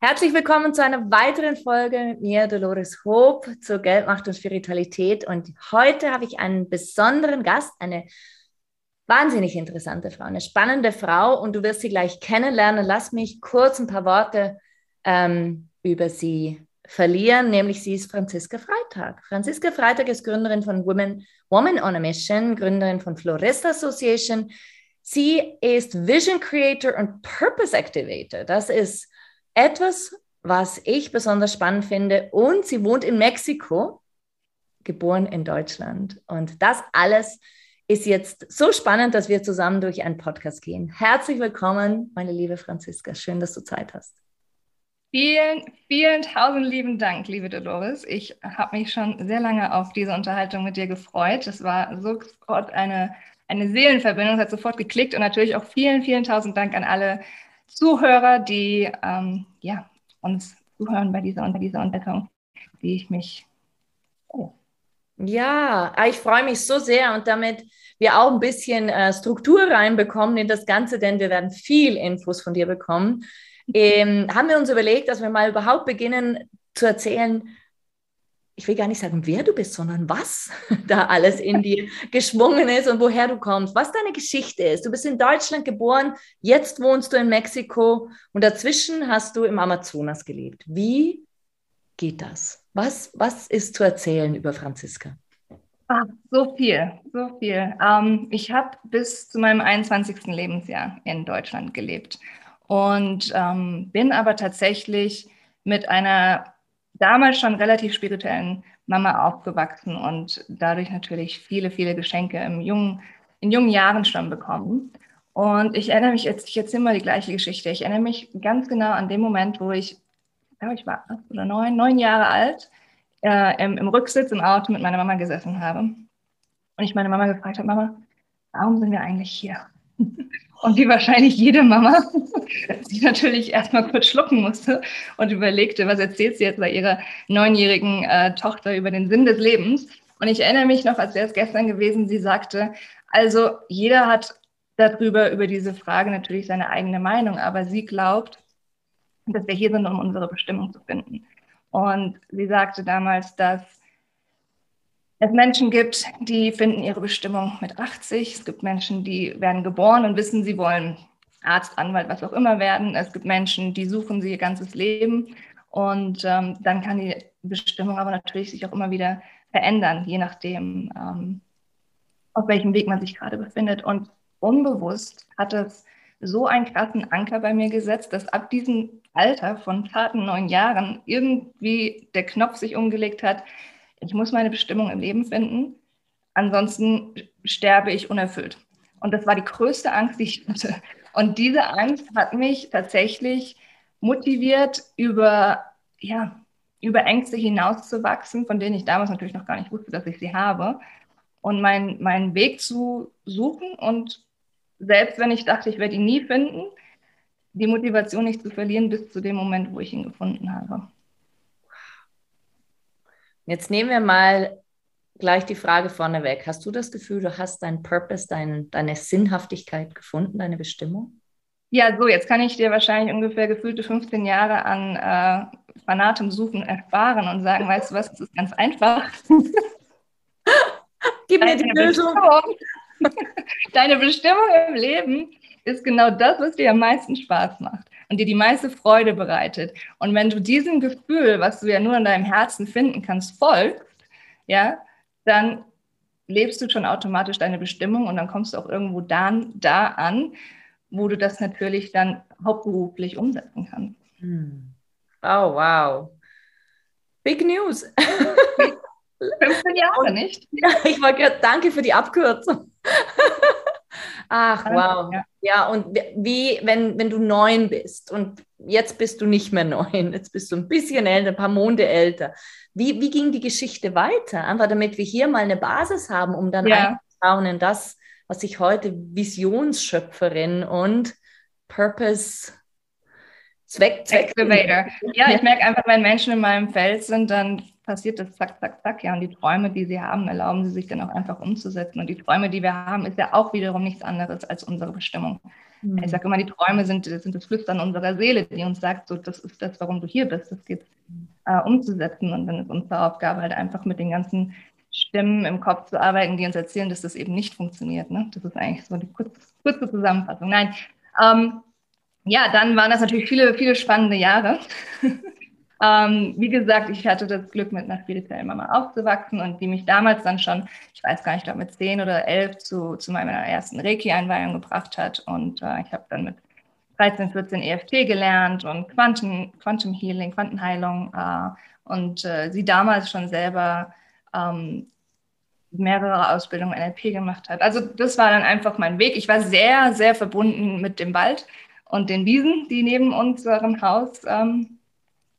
Herzlich willkommen zu einer weiteren Folge mit mir, Dolores Hope, zur Geldmacht und Spiritualität. Und heute habe ich einen besonderen Gast, eine wahnsinnig interessante Frau, eine spannende Frau und du wirst sie gleich kennenlernen. Lass mich kurz ein paar Worte ähm, über sie verlieren, nämlich sie ist Franziska Freitag. Franziska Freitag ist Gründerin von Women, Woman on a Mission, Gründerin von Florist Association. Sie ist Vision Creator und Purpose Activator. Das ist etwas, was ich besonders spannend finde. Und sie wohnt in Mexiko, geboren in Deutschland. Und das alles ist jetzt so spannend, dass wir zusammen durch einen Podcast gehen. Herzlich willkommen, meine liebe Franziska. Schön, dass du Zeit hast. Vielen, vielen tausend lieben Dank, liebe Dolores. Ich habe mich schon sehr lange auf diese Unterhaltung mit dir gefreut. Es war sofort eine, eine Seelenverbindung, es hat sofort geklickt und natürlich auch vielen, vielen tausend Dank an alle Zuhörer, die ähm, ja, uns zuhören bei dieser, unter dieser Entdeckung, die ich mich oh, ja, ah, ich freue mich so sehr und damit wir auch ein bisschen äh, Struktur reinbekommen in das Ganze, denn wir werden viel Infos von dir bekommen, ähm, haben wir uns überlegt, dass wir mal überhaupt beginnen zu erzählen, ich will gar nicht sagen, wer du bist, sondern was da alles in dir geschwungen ist und woher du kommst, was deine Geschichte ist. Du bist in Deutschland geboren, jetzt wohnst du in Mexiko und dazwischen hast du im Amazonas gelebt. Wie geht das? Was, was ist zu erzählen über Franziska? Ach, so viel, so viel. Ähm, ich habe bis zu meinem 21. Lebensjahr in Deutschland gelebt und ähm, bin aber tatsächlich mit einer damals schon relativ spirituellen Mama aufgewachsen und dadurch natürlich viele, viele Geschenke im jungen, in jungen Jahren schon bekommen. Und ich erinnere mich jetzt, ich erzähle mal die gleiche Geschichte. Ich erinnere mich ganz genau an den Moment, wo ich glaube ich war acht oder neun, neun Jahre alt, äh, im, im, Rücksitz im Auto mit meiner Mama gesessen habe. Und ich meine Mama gefragt habe, Mama, warum sind wir eigentlich hier? Und wie wahrscheinlich jede Mama, die natürlich erstmal kurz schlucken musste und überlegte, was erzählt sie jetzt bei ihrer neunjährigen äh, Tochter über den Sinn des Lebens. Und ich erinnere mich noch, als wäre es gestern gewesen, sie sagte, also jeder hat darüber, über diese Frage natürlich seine eigene Meinung, aber sie glaubt, dass wir hier sind, um unsere Bestimmung zu finden. Und sie sagte damals, dass es Menschen gibt, die finden ihre Bestimmung mit 80. Es gibt Menschen, die werden geboren und wissen, sie wollen Arzt, Anwalt, was auch immer werden. Es gibt Menschen, die suchen sie ihr ganzes Leben. Und ähm, dann kann die Bestimmung aber natürlich sich auch immer wieder verändern, je nachdem, ähm, auf welchem Weg man sich gerade befindet. Und unbewusst hat es so einen krassen Anker bei mir gesetzt, dass ab diesem Alter von zarten neun Jahren irgendwie der Knopf sich umgelegt hat, ich muss meine Bestimmung im Leben finden, ansonsten sterbe ich unerfüllt. Und das war die größte Angst, die ich hatte. Und diese Angst hat mich tatsächlich motiviert, über, ja, über Ängste hinauszuwachsen, von denen ich damals natürlich noch gar nicht wusste, dass ich sie habe. Und mein, meinen Weg zu suchen und selbst wenn ich dachte, ich werde ihn nie finden, die Motivation nicht zu verlieren bis zu dem Moment, wo ich ihn gefunden habe. Jetzt nehmen wir mal gleich die Frage vorneweg. Hast du das Gefühl, du hast deinen Purpose, dein, deine Sinnhaftigkeit gefunden, deine Bestimmung? Ja, so, jetzt kann ich dir wahrscheinlich ungefähr gefühlte 15 Jahre an äh, fanatem Suchen ersparen und sagen, weißt du was, es ist ganz einfach. Gib mir die Lösung. Deine Bestimmung im Leben ist genau das, was dir am meisten Spaß macht. Und dir die meiste Freude bereitet. Und wenn du diesem Gefühl, was du ja nur in deinem Herzen finden kannst, folgst, ja, dann lebst du schon automatisch deine Bestimmung und dann kommst du auch irgendwo dann da an, wo du das natürlich dann hauptberuflich umsetzen kannst. Hm. Oh, wow. Big News. 15 Jahre, nicht? Ja, ich war gerade, danke für die Abkürzung. Ach, wow. Ja. ja, und wie, wenn, wenn du neun bist und jetzt bist du nicht mehr neun, jetzt bist du ein bisschen älter, ein paar Monate älter. Wie, wie ging die Geschichte weiter? Einfach damit wir hier mal eine Basis haben, um dann ja. einzuschauen in das, was ich heute Visionsschöpferin und Purpose Zweck, Zweck. Activator. Ja, ich merke einfach, wenn Menschen in meinem Feld sind, dann passiert das zack, zack, zack. Ja, und die Träume, die sie haben, erlauben sie sich dann auch einfach umzusetzen. Und die Träume, die wir haben, ist ja auch wiederum nichts anderes als unsere Bestimmung. Mhm. Ich sage immer, die Träume sind, sind das Flüstern unserer Seele, die uns sagt, so, das ist das, warum du hier bist. Das geht äh, umzusetzen. Und dann ist unsere Aufgabe halt einfach mit den ganzen Stimmen im Kopf zu arbeiten, die uns erzählen, dass das eben nicht funktioniert. Ne? Das ist eigentlich so die kurze, kurze Zusammenfassung. Nein, ähm, ja, dann waren das natürlich viele, viele spannende Jahre. Ähm, wie gesagt, ich hatte das Glück, mit einer spirituellen Mama aufzuwachsen und die mich damals dann schon, ich weiß gar nicht, ich glaube mit zehn oder elf zu, zu meiner ersten Reiki-Einweihung gebracht hat. Und äh, ich habe dann mit 13, 14 EFT gelernt und Quanten, Quantum Healing, Quantenheilung äh, und äh, sie damals schon selber ähm, mehrere Ausbildungen NLP gemacht hat. Also das war dann einfach mein Weg. Ich war sehr, sehr verbunden mit dem Wald und den Wiesen, die neben unserem Haus ähm,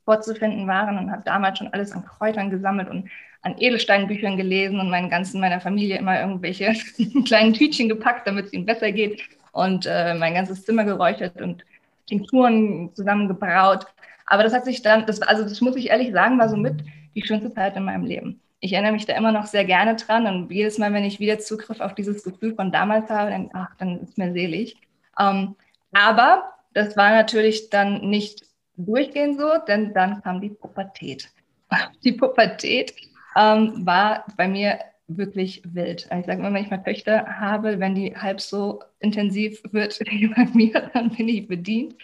vorzufinden waren und habe damals schon alles an Kräutern gesammelt und an Edelsteinbüchern gelesen und meinen ganzen meiner Familie immer irgendwelche kleinen Tütchen gepackt, damit es ihnen besser geht und äh, mein ganzes Zimmer geräuchert und Tinkturen zusammengebraut. Aber das hat sich dann, das, also das muss ich ehrlich sagen, war so mit die schönste Zeit in meinem Leben. Ich erinnere mich da immer noch sehr gerne dran und jedes Mal, wenn ich wieder Zugriff auf dieses Gefühl von damals habe, dann, ach, dann ist mir selig. Ähm, aber das war natürlich dann nicht durchgehen so, denn dann kam die Pubertät. Die Pubertät ähm, war bei mir wirklich wild. Ich sage immer, wenn ich mal Töchter habe, wenn die halb so intensiv wird wie bei mir, dann bin ich bedient.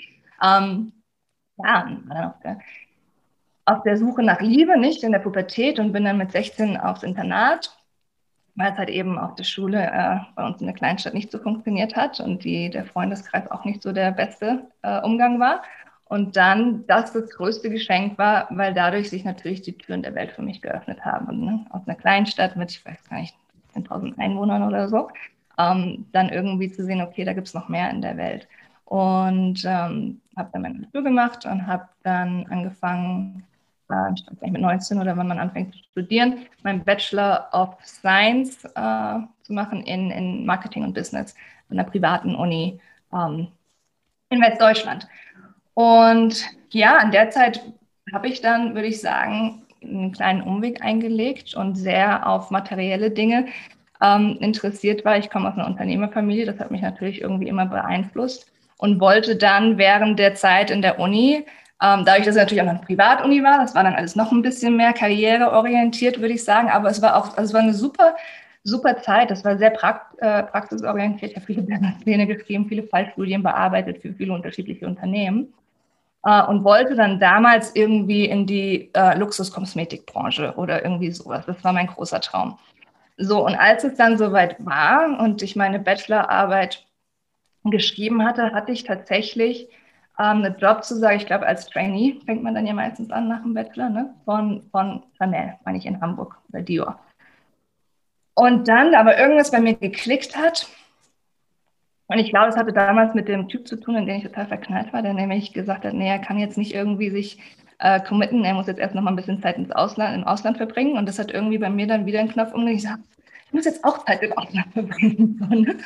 Ähm, ja, auf der, auf der Suche nach Liebe, nicht in der Pubertät und bin dann mit 16 aufs Internat, weil es halt eben auf der Schule äh, bei uns in der Kleinstadt nicht so funktioniert hat und die, der Freundeskreis auch nicht so der beste äh, Umgang war. Und dann, das das größte Geschenk war, weil dadurch sich natürlich die Türen der Welt für mich geöffnet haben. Und, ne, aus einer kleinen Stadt mit, ich weiß gar nicht, 10.000 Einwohnern oder so, ähm, dann irgendwie zu sehen, okay, da gibt es noch mehr in der Welt. Und ähm, habe dann mein Abitur gemacht und habe dann angefangen, äh, ich weiß nicht, mit 19 oder wann man anfängt zu studieren, meinen Bachelor of Science äh, zu machen in, in Marketing und Business an einer privaten Uni ähm, in Westdeutschland. Und ja, an der Zeit habe ich dann, würde ich sagen, einen kleinen Umweg eingelegt und sehr auf materielle Dinge ähm, interessiert war. Ich komme aus einer Unternehmerfamilie, das hat mich natürlich irgendwie immer beeinflusst und wollte dann während der Zeit in der Uni, ähm, dadurch, dass es natürlich auch eine Privatuni war, das war dann alles noch ein bisschen mehr karriereorientiert, würde ich sagen, aber es war auch, also es war eine super, super Zeit. Das war sehr prakt, äh, praxisorientiert. Ich habe viele Pläne geschrieben, viele Fallstudien bearbeitet für viele unterschiedliche Unternehmen äh, und wollte dann damals irgendwie in die äh, Luxuskosmetikbranche oder irgendwie sowas. Das war mein großer Traum. So, und als es dann soweit war und ich meine Bachelorarbeit geschrieben hatte, hatte ich tatsächlich ähm, eine Jobzusage, ich glaube als Trainee fängt man dann ja meistens an nach dem Bachelor, ne? von, von Chanel, meine ich in Hamburg, bei Dior. Und dann aber irgendwas bei mir geklickt hat und ich glaube, es hatte damals mit dem Typ zu tun, in den ich total verknallt war, der nämlich gesagt hat, nee, er kann jetzt nicht irgendwie sich äh, committen, er muss jetzt erst noch mal ein bisschen Zeit ins Ausland, im Ausland verbringen. Und das hat irgendwie bei mir dann wieder einen Knopf umgelegt. Ich sage, ich muss jetzt auch Zeit im Ausland verbringen.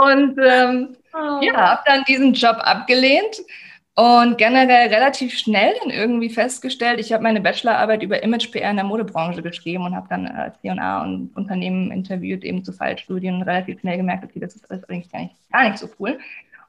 Und ähm, oh. ja, habe dann diesen Job abgelehnt und generell relativ schnell dann irgendwie festgestellt, ich habe meine Bachelorarbeit über Image-PR in der Modebranche geschrieben und habe dann äh, C&A und Unternehmen interviewt, eben zu Fallstudien und relativ schnell gemerkt, okay, das ist alles eigentlich gar nicht, gar nicht so cool.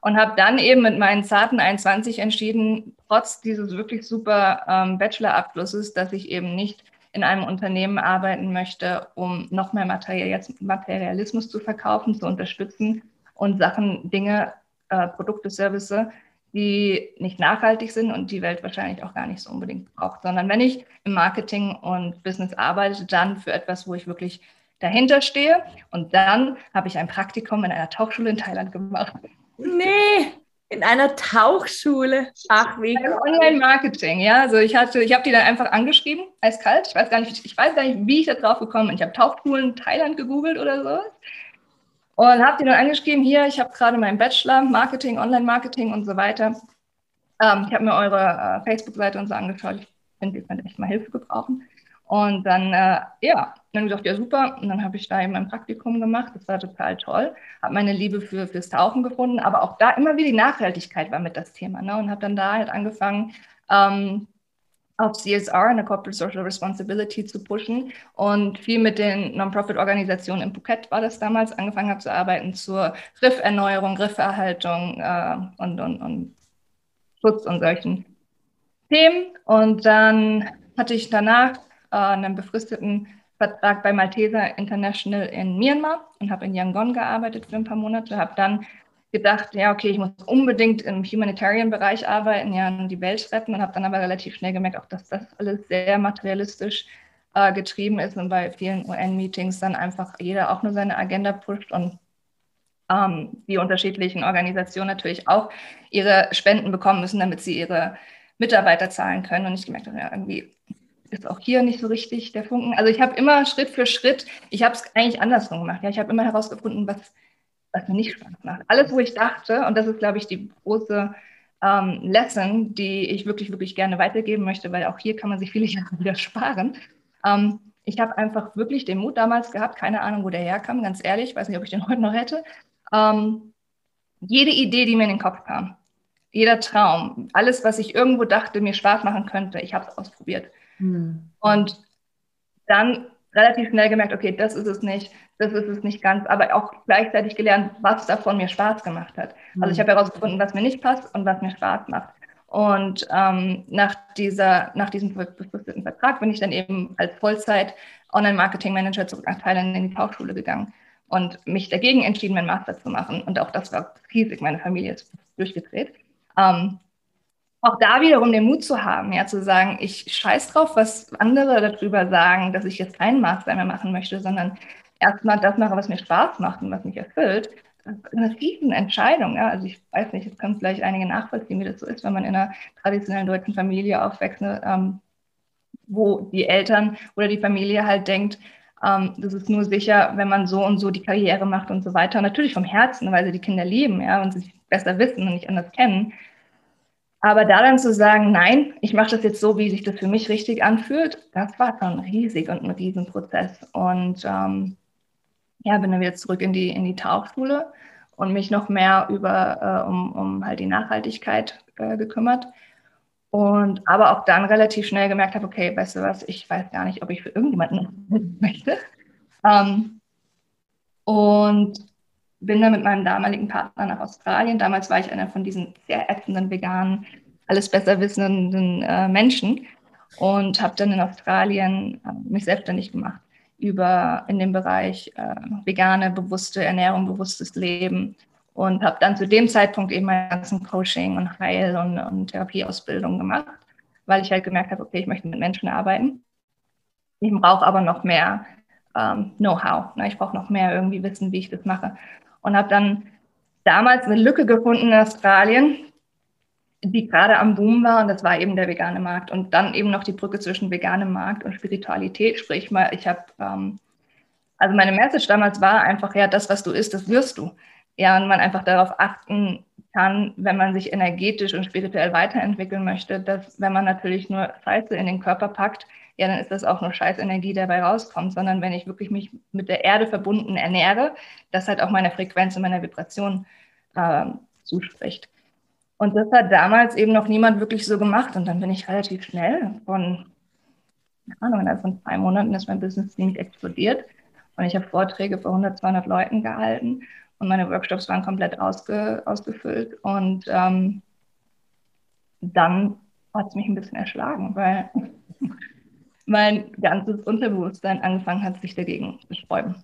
Und habe dann eben mit meinen zarten 21 entschieden, trotz dieses wirklich super ähm, Bachelor-Abschlusses, dass ich eben nicht in einem Unternehmen arbeiten möchte, um noch mehr Materialismus zu verkaufen, zu unterstützen und Sachen, Dinge äh, Produkte, Services, die nicht nachhaltig sind und die Welt wahrscheinlich auch gar nicht so unbedingt braucht, sondern wenn ich im Marketing und Business arbeite, dann für etwas, wo ich wirklich dahinter stehe. Und dann habe ich ein Praktikum in einer Tauchschule in Thailand gemacht. Nee, in einer Tauchschule. Ach, wie Online-Marketing, ja. Also ich hatte, ich habe die dann einfach angeschrieben, eiskalt. Ich weiß gar nicht, ich weiß gar nicht, wie ich da drauf gekommen bin. Ich habe Tauchschulen Thailand gegoogelt oder so. Und habe die dann angeschrieben, hier, ich habe gerade meinen Bachelor, Marketing, Online-Marketing und so weiter. Ähm, ich habe mir eure äh, Facebook-Seite und so angeschaut. Ich finde, ihr könnt echt mal Hilfe gebrauchen. Und dann, äh, ja, dann gesagt, ja super. Und dann habe ich da eben ein Praktikum gemacht. Das war total toll. Habe meine Liebe für, fürs Tauchen gefunden. Aber auch da immer wieder die Nachhaltigkeit war mit das Thema. Ne? Und habe dann da halt angefangen, ähm, auf CSR, eine Corporate Social Responsibility zu pushen und viel mit den Non-Profit-Organisationen in Phuket war das damals, angefangen habe zu arbeiten zur Rifferneuerung, Rifferhaltung äh, und, und, und Schutz und solchen Themen. Und dann hatte ich danach äh, einen befristeten Vertrag bei Malteser International in Myanmar und habe in Yangon gearbeitet für ein paar Monate, habe dann gedacht, ja, okay, ich muss unbedingt im Humanitarian-Bereich arbeiten, ja, und die Welt retten und habe dann aber relativ schnell gemerkt, auch dass das alles sehr materialistisch äh, getrieben ist und bei vielen UN-Meetings dann einfach jeder auch nur seine Agenda pusht und ähm, die unterschiedlichen Organisationen natürlich auch ihre Spenden bekommen müssen, damit sie ihre Mitarbeiter zahlen können. Und ich gemerkt habe, ja, irgendwie ist auch hier nicht so richtig der Funken. Also ich habe immer Schritt für Schritt, ich habe es eigentlich andersrum gemacht. Ja, ich habe immer herausgefunden, was was mir nicht Spaß macht. Alles, wo ich dachte, und das ist, glaube ich, die große ähm, Lesson, die ich wirklich, wirklich gerne weitergeben möchte, weil auch hier kann man sich viele Jahre wieder sparen. Ähm, ich habe einfach wirklich den Mut damals gehabt, keine Ahnung, wo der herkam, ganz ehrlich, weiß nicht, ob ich den heute noch hätte. Ähm, jede Idee, die mir in den Kopf kam, jeder Traum, alles, was ich irgendwo dachte, mir Spaß machen könnte, ich habe es ausprobiert. Hm. Und dann relativ schnell gemerkt, okay, das ist es nicht, das ist es nicht ganz, aber auch gleichzeitig gelernt, was davon mir Spaß gemacht hat. Also ich mhm. habe herausgefunden, was mir nicht passt und was mir Spaß macht. Und ähm, nach, dieser, nach diesem befristeten Vertrag bin ich dann eben als Vollzeit Online-Marketing-Manager zurück nach Thailand in die Tauchschule gegangen und mich dagegen entschieden, meinen Master zu machen. Und auch das war riesig, meine Familie ist durchgedreht. Ähm, auch da wiederum den Mut zu haben, ja, zu sagen, ich scheiß drauf, was andere darüber sagen, dass ich jetzt keinen Master mehr machen möchte, sondern erstmal das mache, was mir Spaß macht und was mich erfüllt. Das ist eine riesen Entscheidung. Ja. Also ich weiß nicht, es können vielleicht einige nachvollziehen, wie das so ist, wenn man in einer traditionellen deutschen Familie aufwächst, ne, ähm, wo die Eltern oder die Familie halt denkt, ähm, das ist nur sicher, wenn man so und so die Karriere macht und so weiter. Natürlich vom Herzen, weil sie die Kinder lieben ja, und sich besser wissen und nicht anders kennen. Aber da dann zu sagen, nein, ich mache das jetzt so, wie sich das für mich richtig anfühlt, das war schon riesig und ein Riesenprozess. Und ähm, ja, bin dann wieder zurück in die, in die Tauchschule und mich noch mehr über, äh, um, um halt die Nachhaltigkeit äh, gekümmert. Und aber auch dann relativ schnell gemerkt habe, okay, weißt du was, ich weiß gar nicht, ob ich für irgendjemanden möchte. Ähm, und bin dann mit meinem damaligen Partner nach Australien. Damals war ich einer von diesen sehr ätzenden, veganen, alles besser wissenden äh, Menschen und habe dann in Australien äh, mich selbstständig gemacht über in dem Bereich äh, vegane, bewusste Ernährung, bewusstes Leben und habe dann zu dem Zeitpunkt eben meinen ganzen Coaching und Heil- und, und Therapieausbildung gemacht, weil ich halt gemerkt habe, okay, ich möchte mit Menschen arbeiten. Ich brauche aber noch mehr ähm, Know-how. Ne? Ich brauche noch mehr irgendwie Wissen, wie ich das mache und habe dann damals eine Lücke gefunden in Australien, die gerade am Boom war und das war eben der vegane Markt und dann eben noch die Brücke zwischen veganem Markt und Spiritualität, sprich mal, ich habe, ähm, also meine Message damals war einfach, ja, das, was du isst, das wirst du. Ja, und man einfach darauf achten kann, wenn man sich energetisch und spirituell weiterentwickeln möchte, dass wenn man natürlich nur Scheiße in den Körper packt, ja, dann ist das auch nur Scheißenergie, die dabei rauskommt, sondern wenn ich wirklich mich mit der Erde verbunden ernähre, das halt auch meine Frequenz und meiner Vibration äh, zuspricht. Und das hat damals eben noch niemand wirklich so gemacht. Und dann bin ich relativ schnell von, keine Ahnung, innerhalb von zwei Monaten ist mein Business ziemlich explodiert. Und ich habe Vorträge vor 100, 200 Leuten gehalten und meine Workshops waren komplett ausge, ausgefüllt. Und ähm, dann hat es mich ein bisschen erschlagen, weil mein ganzes Unterbewusstsein angefangen hat, sich dagegen zu sträuben.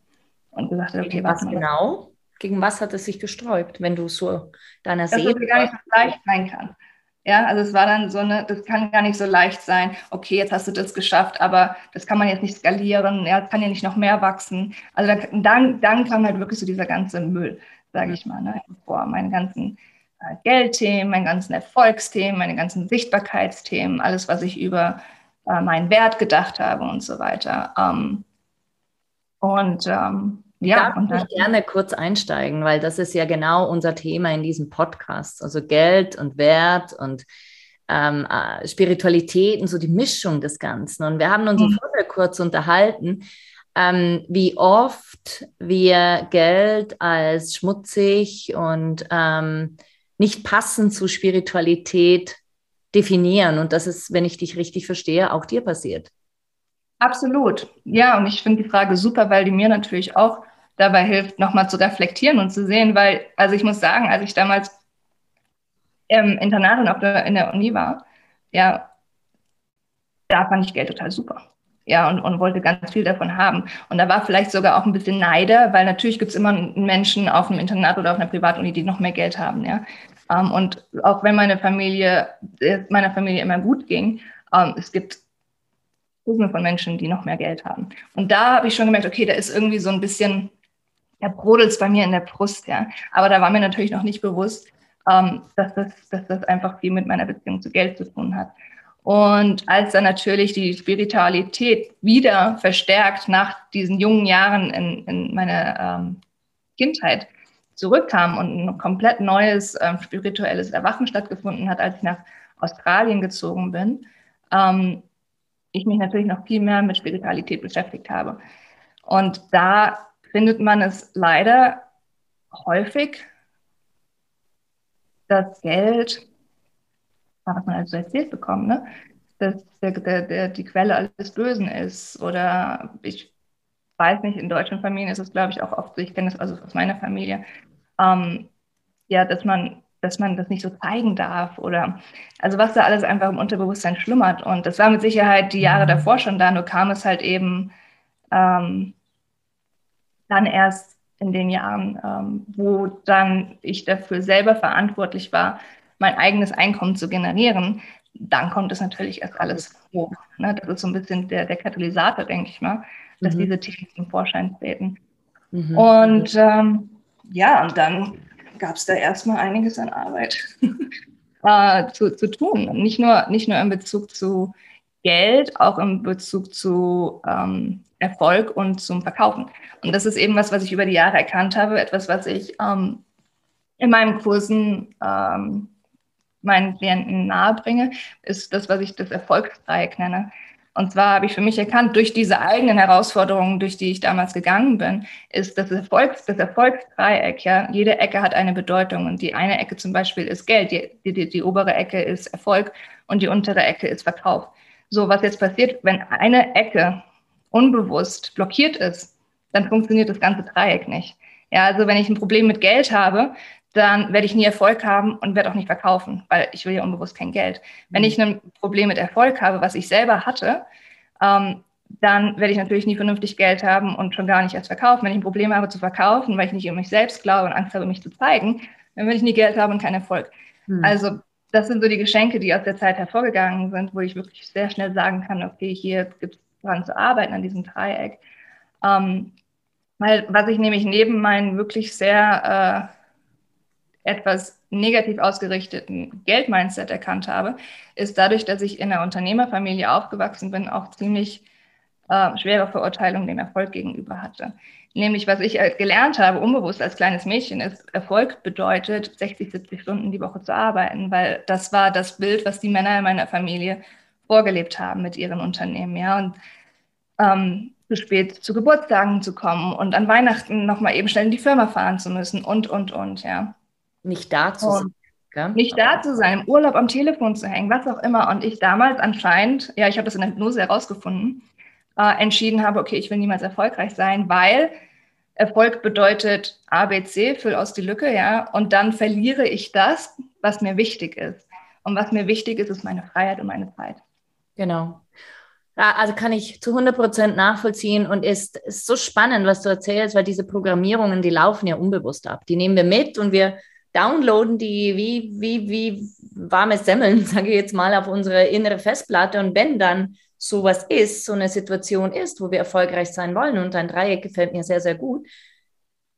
Und gesagt hat, okay, was genau? gegen was hat es sich gesträubt, wenn du so deiner Seele... Dass es gar nicht so leicht sein kann. Ja, also es war dann so eine, das kann gar nicht so leicht sein, okay, jetzt hast du das geschafft, aber das kann man jetzt nicht skalieren, ja, es kann ja nicht noch mehr wachsen. Also dann, dann kam halt wirklich so dieser ganze Müll, sage ich mal, ne, vor, meine ganzen äh, Geldthemen, meine ganzen Erfolgsthemen, meine ganzen Sichtbarkeitsthemen, alles, was ich über äh, meinen Wert gedacht habe und so weiter. Ähm, und ähm, ja, Darf ich gerne kurz einsteigen, weil das ist ja genau unser Thema in diesem Podcast. Also Geld und Wert und ähm, äh, Spiritualität und so die Mischung des Ganzen. Und wir haben uns mhm. vorher kurz unterhalten, ähm, wie oft wir Geld als schmutzig und ähm, nicht passend zu Spiritualität definieren. Und das ist, wenn ich dich richtig verstehe, auch dir passiert. Absolut. Ja, und ich finde die Frage super, weil die mir natürlich auch dabei hilft, nochmal zu reflektieren und zu sehen, weil, also ich muss sagen, als ich damals im Internat und der, in der Uni war, ja, da fand ich Geld total super. Ja, und, und wollte ganz viel davon haben. Und da war vielleicht sogar auch ein bisschen Neider, weil natürlich gibt es immer Menschen auf einem Internat oder auf einer Privatuni, die noch mehr Geld haben, ja. Um, ähm, und auch wenn meine Familie, äh, meiner Familie immer gut ging, um, ähm, es gibt Tausende von Menschen, die noch mehr Geld haben. Und da habe ich schon gemerkt, okay, da ist irgendwie so ein bisschen, da brodelt es bei mir in der Brust, ja. Aber da war mir natürlich noch nicht bewusst, ähm, dass, das, dass das einfach viel mit meiner Beziehung zu Geld zu tun hat. Und als dann natürlich die Spiritualität wieder verstärkt nach diesen jungen Jahren in, in meiner ähm, Kindheit zurückkam und ein komplett neues ähm, spirituelles Erwachen stattgefunden hat, als ich nach Australien gezogen bin, ähm, ich mich natürlich noch viel mehr mit Spiritualität beschäftigt habe. Und da findet man es leider häufig, dass Geld, was man also erzählt bekommt, ne? dass der, der, der, die Quelle alles Bösen ist. Oder ich weiß nicht, in deutschen Familien ist es, glaube ich, auch oft so, ich kenne das also aus meiner Familie, ähm, ja, dass man dass man das nicht so zeigen darf oder also was da alles einfach im Unterbewusstsein schlummert. Und das war mit Sicherheit die Jahre mhm. davor schon da, nur kam es halt eben ähm, dann erst in den Jahren, ähm, wo dann ich dafür selber verantwortlich war, mein eigenes Einkommen zu generieren, dann kommt es natürlich erst alles hoch. Ne? Das ist so ein bisschen der, der Katalysator, denke ich mal, dass mhm. diese Themen zum Vorschein treten. Mhm. Und ähm, ja, und dann gab es da erstmal einiges an Arbeit äh, zu, zu tun. Und nicht nur, nicht nur in Bezug zu Geld, auch in Bezug zu ähm, Erfolg und zum Verkaufen. Und das ist eben was, was ich über die Jahre erkannt habe, etwas, was ich ähm, in meinen Kursen ähm, meinen Klienten nahebringe, ist das, was ich das Erfolgsdreieck nenne. Und zwar habe ich für mich erkannt, durch diese eigenen Herausforderungen, durch die ich damals gegangen bin, ist das, Erfolgs-, das Erfolgsdreieck, ja, jede Ecke hat eine Bedeutung. Und die eine Ecke zum Beispiel ist Geld, die, die, die obere Ecke ist Erfolg und die untere Ecke ist Verkauf. So, was jetzt passiert, wenn eine Ecke unbewusst blockiert ist, dann funktioniert das ganze Dreieck nicht. Ja, also wenn ich ein Problem mit Geld habe, dann werde ich nie Erfolg haben und werde auch nicht verkaufen, weil ich will ja unbewusst kein Geld. Wenn ich ein Problem mit Erfolg habe, was ich selber hatte, ähm, dann werde ich natürlich nie vernünftig Geld haben und schon gar nicht erst verkaufen. Wenn ich ein Problem habe zu verkaufen, weil ich nicht in mich selbst glaube und Angst habe, mich zu zeigen, dann werde ich nie Geld haben und keinen Erfolg. Hm. Also das sind so die Geschenke, die aus der Zeit hervorgegangen sind, wo ich wirklich sehr schnell sagen kann, okay, hier gibt es dran zu arbeiten, an diesem Dreieck. Ähm, weil was ich nämlich neben meinen wirklich sehr äh, etwas negativ ausgerichteten Geldmindset erkannt habe, ist dadurch, dass ich in einer Unternehmerfamilie aufgewachsen bin, auch ziemlich äh, schwere Verurteilungen dem Erfolg gegenüber hatte. Nämlich, was ich äh, gelernt habe, unbewusst als kleines Mädchen, ist, Erfolg bedeutet, 60, 70 Stunden die Woche zu arbeiten, weil das war das Bild, was die Männer in meiner Familie vorgelebt haben mit ihren Unternehmen. Ja, und ähm, zu spät zu Geburtstagen zu kommen und an Weihnachten nochmal eben schnell in die Firma fahren zu müssen und, und, und, ja. Nicht da zu sein. Gell? Nicht da zu sein, im Urlaub am Telefon zu hängen, was auch immer. Und ich damals anscheinend, ja, ich habe das in der Hypnose herausgefunden, äh, entschieden habe, okay, ich will niemals erfolgreich sein, weil Erfolg bedeutet ABC, füll aus die Lücke, ja, und dann verliere ich das, was mir wichtig ist. Und was mir wichtig ist, ist meine Freiheit und meine Zeit. Genau. also kann ich zu 100 Prozent nachvollziehen und ist, ist so spannend, was du erzählst, weil diese Programmierungen, die laufen ja unbewusst ab. Die nehmen wir mit und wir downloaden die wie, wie, wie warme Semmeln, sage ich jetzt mal, auf unsere innere Festplatte. Und wenn dann sowas ist, so eine Situation ist, wo wir erfolgreich sein wollen, und ein Dreieck gefällt mir sehr, sehr gut,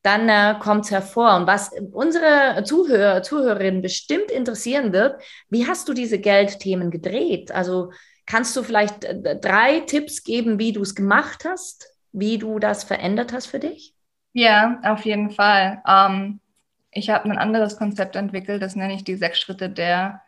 dann äh, kommt es hervor. Und was unsere Zuhörer, Zuhörerinnen bestimmt interessieren wird, wie hast du diese Geldthemen gedreht? Also kannst du vielleicht äh, drei Tipps geben, wie du es gemacht hast, wie du das verändert hast für dich? Ja, auf jeden Fall. Ähm, ich habe ein anderes Konzept entwickelt, das nenne ich die sechs Schritte der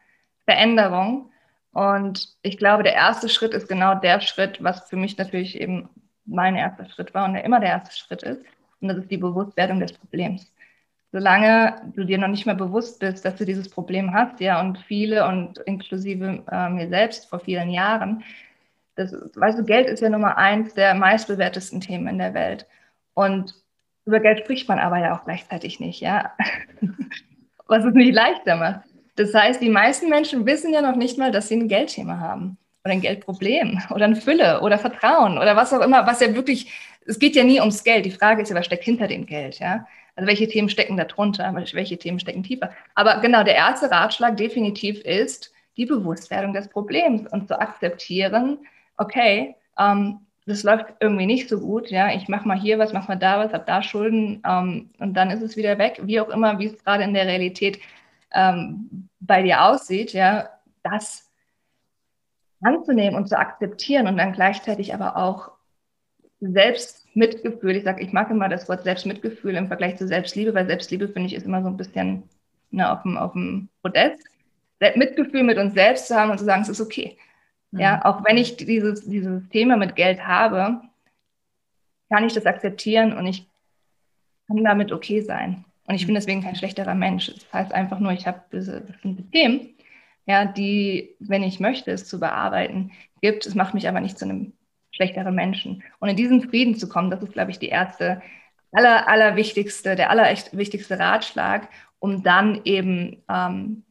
Veränderung. Und ich glaube, der erste Schritt ist genau der Schritt, was für mich natürlich eben mein erster Schritt war und der immer der erste Schritt ist. Und das ist die Bewusstwerdung des Problems. Solange du dir noch nicht mehr bewusst bist, dass du dieses Problem hast, ja, und viele und inklusive äh, mir selbst vor vielen Jahren, das, weißt du, Geld ist ja Nummer eins der meistbewertesten Themen in der Welt. Und über Geld spricht man aber ja auch gleichzeitig nicht, ja. Was es nicht leichter macht. Das heißt, die meisten Menschen wissen ja noch nicht mal, dass sie ein Geldthema haben oder ein Geldproblem oder eine Fülle oder Vertrauen oder was auch immer, was ja wirklich, es geht ja nie ums Geld. Die Frage ist ja, was steckt hinter dem Geld, ja? Also welche Themen stecken da drunter, welche Themen stecken tiefer. Aber genau, der erste Ratschlag definitiv ist, die Bewusstwerdung des Problems und zu akzeptieren, okay, ähm, das läuft irgendwie nicht so gut, ja, ich mache mal hier was, mache mal da was, habe da Schulden ähm, und dann ist es wieder weg, wie auch immer, wie es gerade in der Realität ähm, bei dir aussieht, ja, das anzunehmen und zu akzeptieren und dann gleichzeitig aber auch Selbstmitgefühl. Ich sage, ich mag immer das Wort Selbstmitgefühl im Vergleich zu Selbstliebe, weil Selbstliebe finde ich ist immer so ein bisschen ne, auf, dem, auf dem Podest. Mitgefühl mit uns selbst zu haben und zu sagen, es ist okay. Mhm. Ja, auch wenn ich dieses, dieses Thema mit Geld habe, kann ich das akzeptieren und ich kann damit okay sein. Und ich bin deswegen kein schlechterer Mensch. Das heißt einfach nur, ich habe bestimmte Themen, ja, die, wenn ich möchte, es zu bearbeiten, gibt. Es macht mich aber nicht zu einem schlechteren Menschen. Und in diesen Frieden zu kommen, das ist, glaube ich, die erste, aller, allerwichtigste, der allerwichtigste Ratschlag, um dann eben ähm,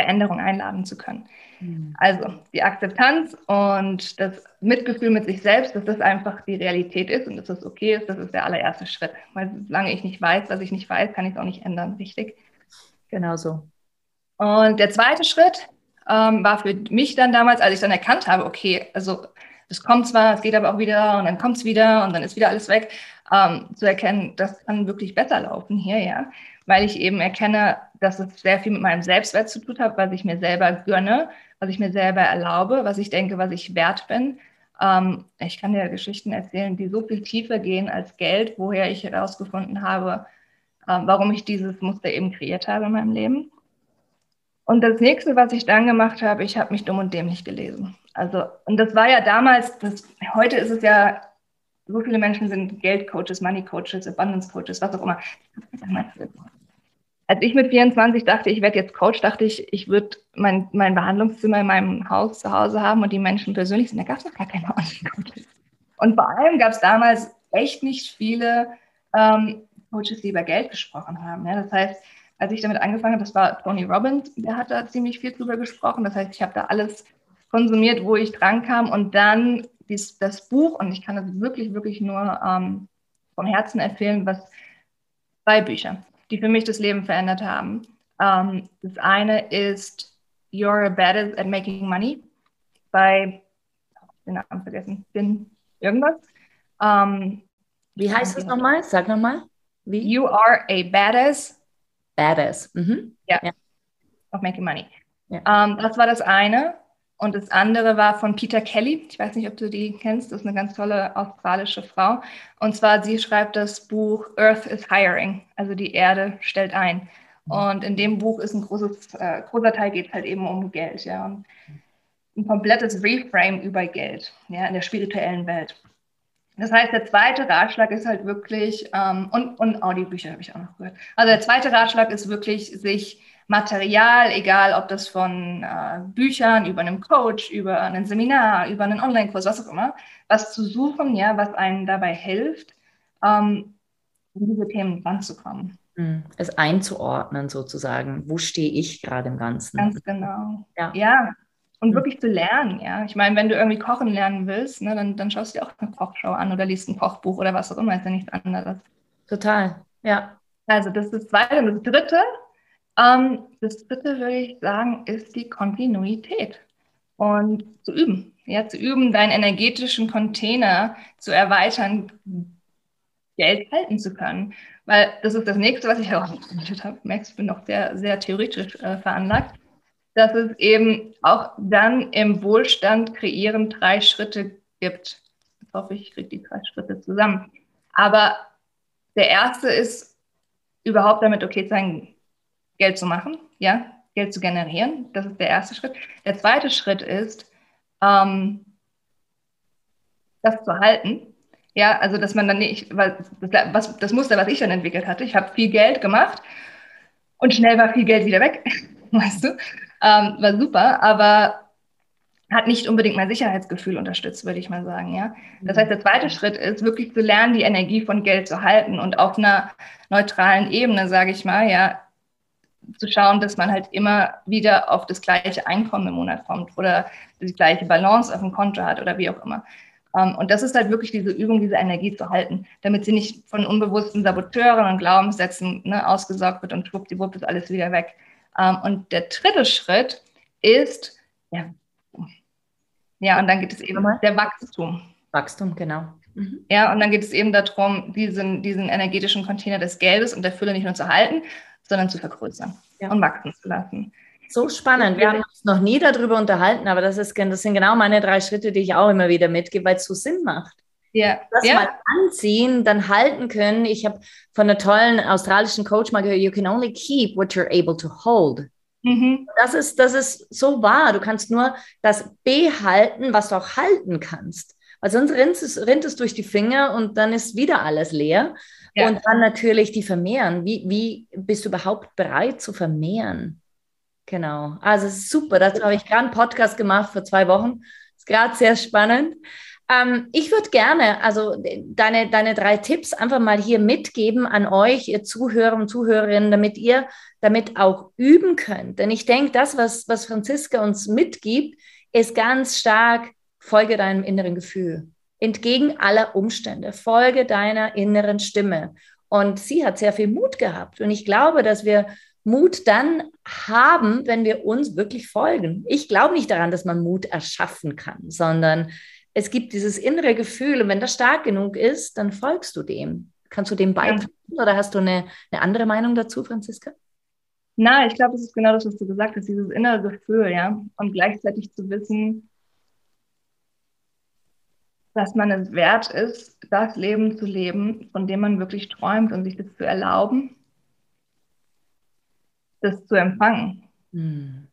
Veränderung einladen zu können. Mhm. Also die Akzeptanz und das Mitgefühl mit sich selbst, dass das einfach die Realität ist und dass das okay ist, das ist der allererste Schritt. Weil solange ich nicht weiß, was ich nicht weiß, kann ich es auch nicht ändern, richtig? Genau so. Und der zweite Schritt ähm, war für mich dann damals, als ich dann erkannt habe, okay, also es kommt zwar, es geht aber auch wieder und dann kommt es wieder und dann ist wieder alles weg, ähm, zu erkennen, das kann wirklich besser laufen hier, ja, weil ich eben erkenne, dass es sehr viel mit meinem Selbstwert zu tun hat, was ich mir selber gönne, was ich mir selber erlaube, was ich denke, was ich wert bin. Ähm, ich kann dir Geschichten erzählen, die so viel tiefer gehen als Geld, woher ich herausgefunden habe, ähm, warum ich dieses Muster eben kreiert habe in meinem Leben. Und das nächste, was ich dann gemacht habe, ich habe mich dumm und dämlich gelesen. Also, und das war ja damals, das, heute ist es ja, so viele Menschen sind Geldcoaches, Money Coaches, Abundance Coaches, was auch immer. Als ich mit 24 dachte, ich werde jetzt Coach, dachte ich, ich würde mein, mein Behandlungszimmer in meinem Haus zu Hause haben und die Menschen persönlich sind. Da gab es noch gar keine Online-Coaches. Und vor allem gab es damals echt nicht viele ähm, Coaches, die über Geld gesprochen haben. Ja? Das heißt, als ich damit angefangen habe, das war Tony Robbins, der hat da ziemlich viel drüber gesprochen. Das heißt, ich habe da alles konsumiert, wo ich dran kam und dann dies, das Buch, und ich kann das wirklich, wirklich nur ähm, vom Herzen empfehlen, was zwei Bücher die für mich das Leben verändert haben. Um, ähm, das eine ist You're a Badass at Making Money bei, den Namen vergessen, bin irgendwas. Um, ähm, Wie heißt es nochmal? Sag nochmal. Wie? You are a Badass. Badass. Mhm. Ja. ja. Of Making Money. Ja. Um, ähm, das war das eine. Und das andere war von Peter Kelly. Ich weiß nicht, ob du die kennst. Das ist eine ganz tolle australische Frau. Und zwar, sie schreibt das Buch Earth is Hiring, also die Erde stellt ein. Und in dem Buch ist ein großes, äh, großer Teil geht halt eben um Geld, ja. Und ein komplettes Reframe über Geld, ja, in der spirituellen Welt. Das heißt, der zweite Ratschlag ist halt wirklich, ähm, und, und Audiobücher habe ich auch noch gehört. Also der zweite Ratschlag ist wirklich, sich Material, egal ob das von äh, Büchern, über einen Coach, über ein Seminar, über einen Online-Kurs, was auch immer, was zu suchen, ja, was einem dabei hilft, ähm, in diese Themen ranzukommen. Hm, es einzuordnen sozusagen. Wo stehe ich gerade im Ganzen? Ganz genau. Ja. ja. und mhm. wirklich zu lernen, ja. Ich meine, wenn du irgendwie kochen lernen willst, ne, dann, dann schaust du dir auch eine Kochschau an oder liest ein Kochbuch oder was auch immer, ist ja nichts anderes. Total, ja. Also das ist das Zweite. Und das Dritte, ähm, das Dritte würde ich sagen, ist die Kontinuität und zu üben. Ja, zu üben, deinen energetischen Container zu erweitern, Geld halten zu können. Weil das ist das nächste, was ich herausgefunden habe. Max, ich bin noch sehr, sehr theoretisch äh, veranlagt dass es eben auch dann im Wohlstand kreieren drei Schritte gibt. Ich hoffe, ich kriege die drei Schritte zusammen. Aber der erste ist, überhaupt damit okay zu sein, Geld zu machen, ja, Geld zu generieren. Das ist der erste Schritt. Der zweite Schritt ist, ähm, das zu halten. Ja, also dass man dann nicht, weil das, was, das Muster, was ich dann entwickelt hatte, ich habe viel Geld gemacht und schnell war viel Geld wieder weg, weißt du? Ähm, war super, aber hat nicht unbedingt mein Sicherheitsgefühl unterstützt, würde ich mal sagen, ja. Das heißt, der zweite Schritt ist wirklich zu lernen, die Energie von Geld zu halten und auf einer neutralen Ebene, sage ich mal, ja, zu schauen, dass man halt immer wieder auf das gleiche Einkommen im Monat kommt oder die gleiche Balance auf dem Konto hat oder wie auch immer. Um, ähm, und das ist halt wirklich diese Übung, diese Energie zu halten, damit sie nicht von unbewussten Saboteuren und Glaubenssätzen ne, ausgesaugt wird und schwuppdiwupp ist alles wieder weg. Ähm, und der dritte Schritt ist, ja, ja, und dann geht es eben der Wachstum. Wachstum, genau. Mhm. Ja, und dann geht es eben darum, diesen, diesen energetischen Container des Geldes und der Fülle nicht nur zu halten, sondern zu vergrößern ja. und wachsen zu lassen. So spannend. Wir haben uns noch nie darüber unterhalten, aber das, ist, das sind genau meine drei Schritte, die ich auch immer wieder mitgebe, weil es so Sinn macht ja. das ja. mal anziehen, dann halten können. Ich habe von einer tollen australischen Coach mal gehört, you can only keep what you're able to hold. Mhm. Das, ist, das ist so wahr. Du kannst nur das behalten, was du auch halten kannst. Weil sonst rinnt es, rinnt es durch die Finger und dann ist wieder alles leer. Ja. Und dann natürlich die vermehren. Wie, wie bist du überhaupt bereit zu vermehren? Genau. Also es ist super. Dazu habe ich gerade einen Podcast gemacht vor zwei Wochen. Ist gerade sehr spannend. Ähm, ich würde gerne, also deine, deine drei Tipps einfach mal hier mitgeben an euch, ihr Zuhörer und Zuhörerinnen, damit ihr damit auch üben könnt. Denn ich denke, das, was, was Franziska uns mitgibt, ist ganz stark, folge deinem inneren Gefühl. Entgegen aller Umstände, folge deiner inneren Stimme. Und sie hat sehr viel Mut gehabt. Und ich glaube, dass wir Mut dann haben, wenn wir uns wirklich folgen. Ich glaube nicht daran, dass man Mut erschaffen kann, sondern es gibt dieses innere Gefühl und wenn das stark genug ist, dann folgst du dem. Kannst du dem beitreten ja. oder hast du eine, eine andere Meinung dazu, Franziska? Nein, ich glaube, es ist genau das, was du gesagt hast, dieses innere Gefühl, ja. Und gleichzeitig zu wissen, dass man es wert ist, das Leben zu leben, von dem man wirklich träumt und sich das zu erlauben, das zu empfangen. Hm.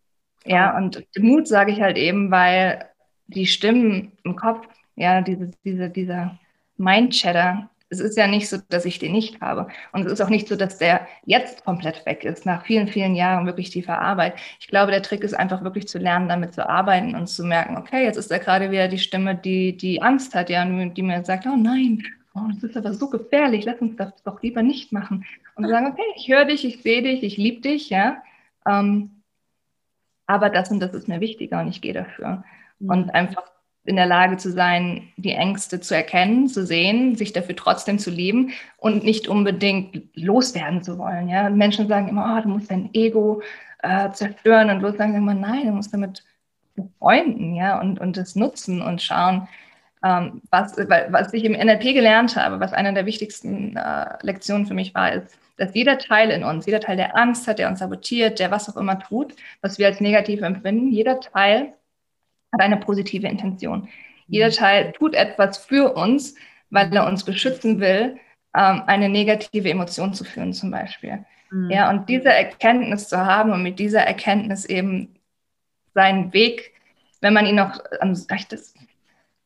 Ja, und Mut sage ich halt eben, weil die Stimmen im Kopf, ja, diese, diese, dieser Mind-Chatter, es ist ja nicht so, dass ich den nicht habe. Und es ist auch nicht so, dass der jetzt komplett weg ist, nach vielen, vielen Jahren wirklich tiefer Arbeit. Ich glaube, der Trick ist einfach wirklich zu lernen, damit zu arbeiten und zu merken, okay, jetzt ist da gerade wieder die Stimme, die, die Angst hat, ja, die mir sagt, oh nein, oh, das ist aber so gefährlich, lass uns das doch lieber nicht machen. Und zu sagen, okay, ich höre dich, ich sehe dich, ich liebe dich, ja. Ähm, aber das und das ist mir wichtiger und ich gehe dafür und einfach in der Lage zu sein, die Ängste zu erkennen, zu sehen, sich dafür trotzdem zu lieben und nicht unbedingt loswerden zu wollen. Ja? Menschen sagen immer, oh, du musst dein Ego äh, zerstören und lossagen immer, nein, du musst damit befreunden ja? und, und das nutzen und schauen, ähm, was, was ich im NLP gelernt habe, was eine der wichtigsten äh, Lektionen für mich war, ist, dass jeder Teil in uns, jeder Teil, der Angst hat, der uns sabotiert, der was auch immer tut, was wir als negativ empfinden, jeder Teil hat eine positive Intention. Jeder mhm. Teil tut etwas für uns, weil er uns beschützen will, ähm, eine negative Emotion zu führen zum Beispiel. Mhm. Ja, und diese Erkenntnis zu haben und mit dieser Erkenntnis eben seinen Weg, wenn man ihn noch, ähm, das,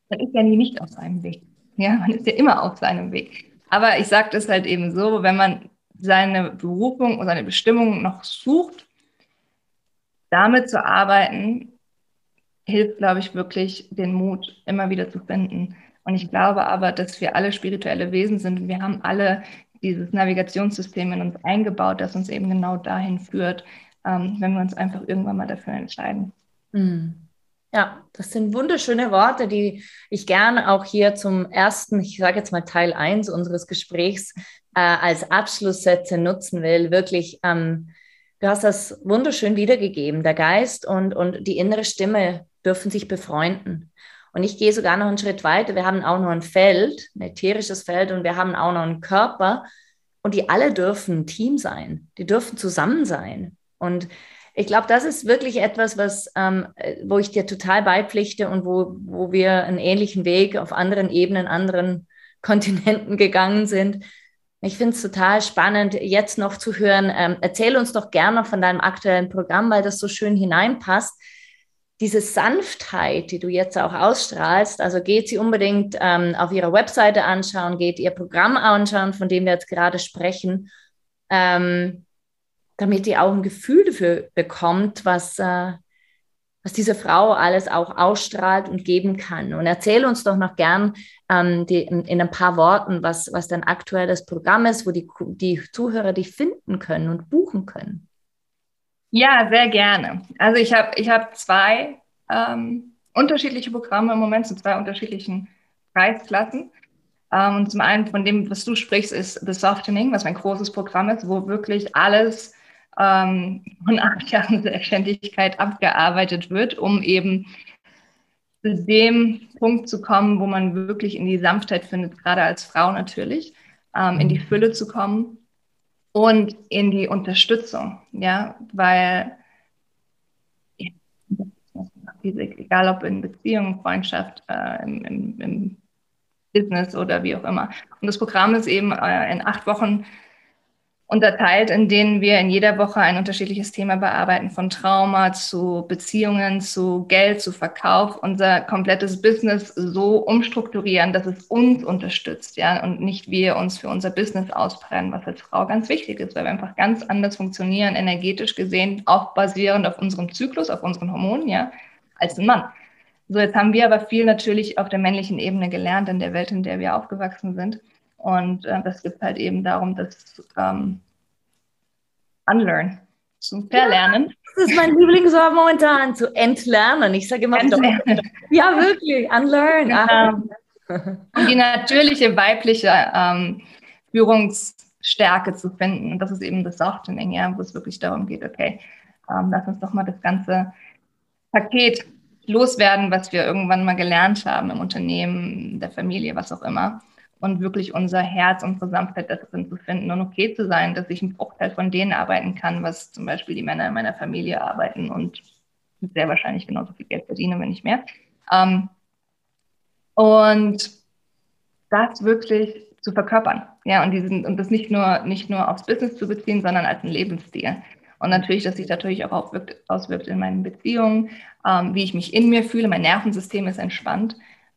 man ist ja nie nicht auf seinem Weg. Ja, man ist ja immer auf seinem Weg. Aber ich sage das halt eben so, wenn man seine Berufung und seine Bestimmung noch sucht, damit zu arbeiten, hilft, glaube ich, wirklich, den Mut immer wieder zu finden. Und ich glaube aber, dass wir alle spirituelle Wesen sind und wir haben alle dieses Navigationssystem in uns eingebaut, das uns eben genau dahin führt, ähm, wenn wir uns einfach irgendwann mal dafür entscheiden. Mhm. Ja, das sind wunderschöne Worte, die ich gerne auch hier zum ersten, ich sage jetzt mal Teil 1 unseres Gesprächs äh, als Abschlusssätze nutzen will. Wirklich, ähm, du hast das wunderschön wiedergegeben. Der Geist und, und die innere Stimme dürfen sich befreunden. Und ich gehe sogar noch einen Schritt weiter. Wir haben auch noch ein Feld, ein ätherisches Feld und wir haben auch noch einen Körper. Und die alle dürfen ein Team sein. Die dürfen zusammen sein. Und ich glaube, das ist wirklich etwas, was, ähm, wo ich dir total beipflichte und wo, wo wir einen ähnlichen Weg auf anderen Ebenen, anderen Kontinenten gegangen sind. Ich finde es total spannend, jetzt noch zu hören. Ähm, erzähl uns doch gerne von deinem aktuellen Programm, weil das so schön hineinpasst. Diese Sanftheit, die du jetzt auch ausstrahlst, also geht sie unbedingt ähm, auf ihrer Webseite anschauen, geht ihr Programm anschauen, von dem wir jetzt gerade sprechen. Ähm, damit ihr auch ein Gefühl dafür bekommt, was, äh, was diese Frau alles auch ausstrahlt und geben kann. Und erzähl uns doch noch gern ähm, die, in, in, ein paar Worten, was, was dein aktuelles Programm ist, wo die, die Zuhörer dich finden können und buchen können. Ja, sehr gerne. Also ich habe ich hab zwei ähm, unterschiedliche Programme im Moment zu zwei unterschiedlichen Preisklassen. Ähm, und zum einen von dem, was du sprichst, ist The Softening, was mein großes Programm ist, wo wirklich alles ähm, von acht Jahren Selbstständigkeit abgearbeitet wird, um eben zu dem Punkt zu kommen, wo man wirklich in die Sanftheit findet, gerade als Frau natürlich, ähm, in die. Fülle zu kommen und in die Unterstützung, ja, weil egal ob in Beziehung, Freundschaft, äh, im, im, im, Business oder wie auch immer. Und das Programm ist eben äh, in acht Wochen unterteilt, in denen wir in jeder Woche ein unterschiedliches Thema bearbeiten, von Trauma zu Beziehungen, zu Geld, zu Verkauf, unser komplettes Business so umstrukturieren, dass es uns unterstützt, ja, und nicht wir uns für unser Business ausbrennen, was als Frau ganz wichtig ist, weil wir einfach ganz anders funktionieren, energetisch gesehen, auch basierend auf unserem Zyklus, auf unseren Hormonen, ja, als ein Mann. So, jetzt haben wir aber viel natürlich auf der männlichen Ebene gelernt in der Welt, in der wir aufgewachsen sind. Und äh, das geht halt eben darum, das ähm, Unlearn, zu verlernen. Ja, das ist mein Lieblingswort momentan, zu entlernen. Ich sage immer, entlernen. ja, wirklich, unlearn. Genau. Und die natürliche weibliche ähm, Führungsstärke zu finden. Und das ist eben das Softening, ja, wo es wirklich darum geht, okay, ähm, lass uns doch mal das ganze Paket loswerden, was wir irgendwann mal gelernt haben im Unternehmen, der Familie, was auch immer und wirklich unser Herz, unsere Sanftheit darin zu finden und okay zu sein, dass ich einen Bruchteil von denen arbeiten kann, was zum Beispiel die Männer in meiner Familie arbeiten und sehr wahrscheinlich genauso viel Geld verdienen, wenn nicht mehr. Ähm, und das wirklich zu verkörpern. Ja, und, diesen, und das nicht nur, nicht nur aufs Business zu beziehen, sondern als einen Lebensstil. Und natürlich, dass sich natürlich auch auswirkt, auswirkt in meinen Beziehungen, ähm, wie ich mich in mir fühle. Mein Nervensystem ist entspannt.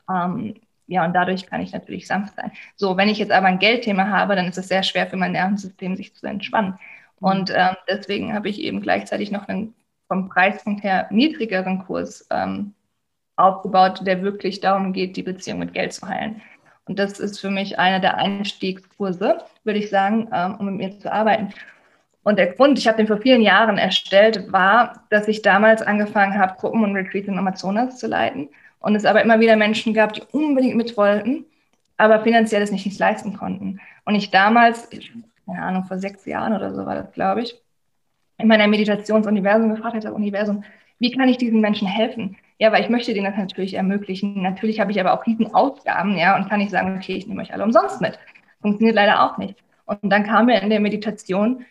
Ähm, ja, und dadurch kann ich natürlich sanft sein. So, wenn ich jetzt aber ein Geldthema habe, dann ist es sehr schwer für mein Nervensystem, sich zu entspannen. Mhm. Und ähm, deswegen habe ich eben gleichzeitig noch einen vom Preispunkt her niedrigeren Kurs ähm, aufgebaut, der wirklich darum geht, die Beziehung mit Geld zu heilen. Und das ist für mich einer der Einstiegskurse, würde ich sagen, ähm, um mit mir zu arbeiten. Und der Grund, ich habe den vor vielen Jahren erstellt, war, dass ich damals angefangen habe, Gruppen und Retreats im Amazonas zu leiten und es aber immer wieder Menschen gab, die unbedingt mit wollten, aber finanziell es nicht, nicht leisten konnten. Und ich damals, keine Ahnung, vor sechs Jahren oder so war das, glaube ich, in meiner Meditationsuniversum gefragt habe, Universum, wie kann ich diesen Menschen helfen? Ja, weil ich möchte denen das natürlich ermöglichen. Natürlich habe ich aber auch riesen Ausgaben, ja, und kann nicht sagen, okay, ich nehme euch alle umsonst mit. Funktioniert leider auch nicht. Und dann kam mir in der Meditation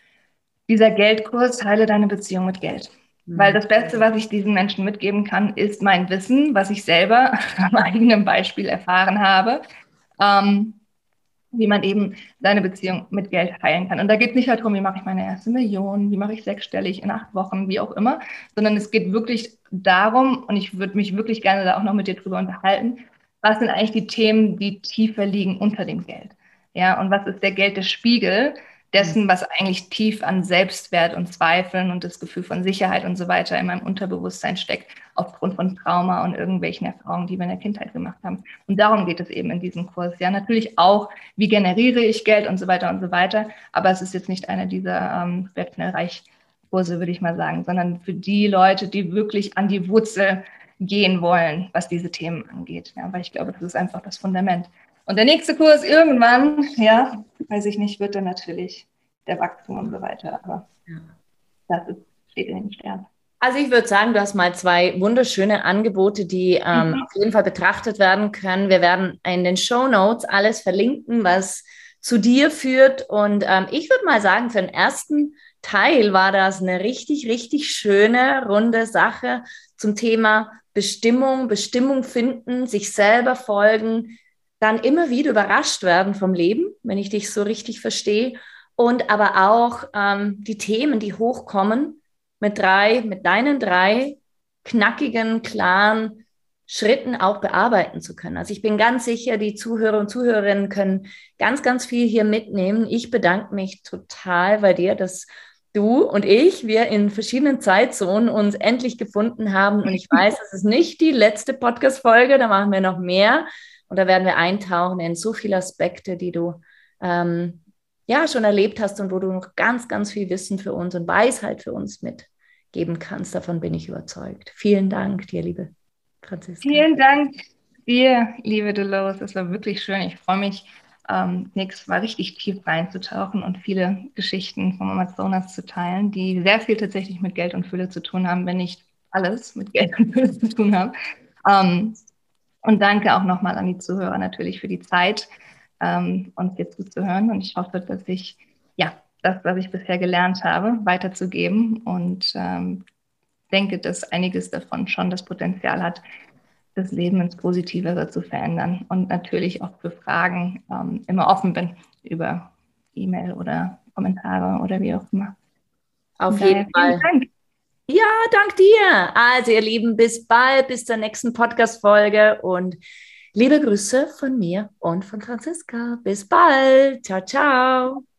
dieser Geldkurs, teile deine Beziehung mit Geld. Weil das Beste, was ich diesen Menschen mitgeben kann, ist mein Wissen, was ich selber am eigenen Beispiel erfahren habe, ähm, wie man eben seine Beziehung mit Geld heilen kann. Und da geht es nicht halt darum, wie mache ich meine erste Million, wie mache ich sechsstellig in acht Wochen, wie auch immer, sondern es geht wirklich darum, und ich würde mich wirklich gerne da auch noch mit dir drüber unterhalten, was sind eigentlich die Themen, die tiefer liegen unter dem Geld? Ja, und was ist der Geld der Spiegel? Dessen, was eigentlich tief an Selbstwert und Zweifeln und das Gefühl von Sicherheit und so weiter in meinem Unterbewusstsein steckt, aufgrund von Trauma und irgendwelchen Erfahrungen, die wir in der Kindheit gemacht haben. Und darum geht es eben in diesem Kurs. Ja, natürlich auch, wie generiere ich Geld und so weiter und so weiter. Aber es ist jetzt nicht einer dieser ähm, Wertschnell reich Kurse, würde ich mal sagen, sondern für die Leute, die wirklich an die Wurzel gehen wollen, was diese Themen angeht. Ja, weil ich glaube, das ist einfach das Fundament. Und der nächste Kurs irgendwann, ja, weiß ich nicht, wird dann natürlich der Wachstum und so weiter. Aber ja. das ist, steht in den Sternen. Also ich würde sagen, du hast mal zwei wunderschöne Angebote, die ähm, mhm. auf jeden Fall betrachtet werden können. Wir werden in den Show Notes alles verlinken, was zu dir führt. Und ähm, ich würde mal sagen, für den ersten Teil war das eine richtig, richtig schöne, runde Sache zum Thema Bestimmung, Bestimmung finden, sich selber folgen, dann immer wieder überrascht werden vom Leben, wenn ich dich so richtig verstehe. Und aber auch ähm, die Themen, die hochkommen, mit drei, mit deinen drei knackigen, klaren Schritten auch bearbeiten zu können. Also ich bin ganz sicher, die Zuhörer und Zuhörerinnen können ganz, ganz viel hier mitnehmen. Ich bedanke mich total bei dir, dass du und ich, wir in verschiedenen Zeitzonen uns endlich gefunden haben. Und ich weiß, es ist nicht die letzte Podcast-Folge, da machen wir noch mehr. Und da werden wir eintauchen in so viele Aspekte, die du ähm, ja schon erlebt hast und wo du noch ganz, ganz viel Wissen für uns und Weisheit für uns mitgeben kannst. Davon bin ich überzeugt. Vielen Dank dir, liebe Franziska. Vielen Dank dir, liebe Dolores. Es war wirklich schön. Ich freue mich, ähm, nächstes Mal richtig tief reinzutauchen und viele Geschichten vom Amazonas zu teilen, die sehr viel tatsächlich mit Geld und Fülle zu tun haben, wenn nicht alles mit Geld und Fülle zu tun haben. Ähm, und danke auch nochmal an die Zuhörer natürlich für die Zeit, ähm, uns hier zuzuhören. Und ich hoffe, dass ich ja das, was ich bisher gelernt habe, weiterzugeben und ähm, denke, dass einiges davon schon das Potenzial hat, das Leben ins Positivere zu verändern. Und natürlich auch für Fragen ähm, immer offen bin über E-Mail oder Kommentare oder wie auch immer. Auf jeden Fall. Dank. Ja, dank dir. Also, ihr Lieben, bis bald, bis zur nächsten Podcast-Folge und liebe Grüße von mir und von Franziska. Bis bald. Ciao, ciao.